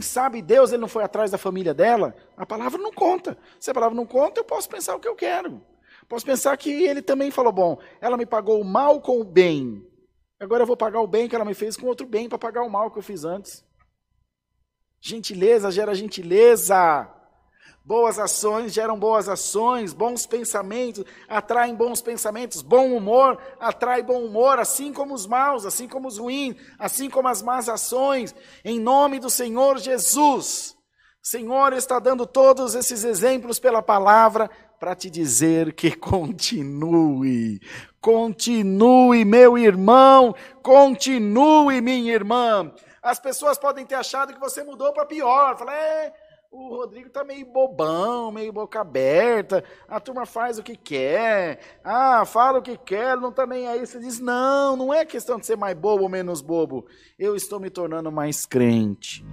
sabe Deus, ele não foi atrás da família dela? A palavra não conta. Se a palavra não conta, eu posso pensar o que eu quero. Posso pensar que ele também falou: bom, ela me pagou o mal com o bem. Agora eu vou pagar o bem que ela me fez com outro bem para pagar o mal que eu fiz antes. Gentileza gera gentileza. Boas ações geram boas ações, bons pensamentos atraem bons pensamentos, bom humor atrai bom humor, assim como os maus, assim como os ruins, assim como as más ações, em nome do Senhor Jesus. Senhor está dando todos esses exemplos pela palavra para te dizer que continue, continue, meu irmão, continue, minha irmã. As pessoas podem ter achado que você mudou para pior. Falar, é, o Rodrigo tá meio bobão, meio boca aberta, a turma faz o que quer, ah, fala o que quer, não tá nem aí. Você diz, não, não é questão de ser mais bobo ou menos bobo. Eu estou me tornando mais crente.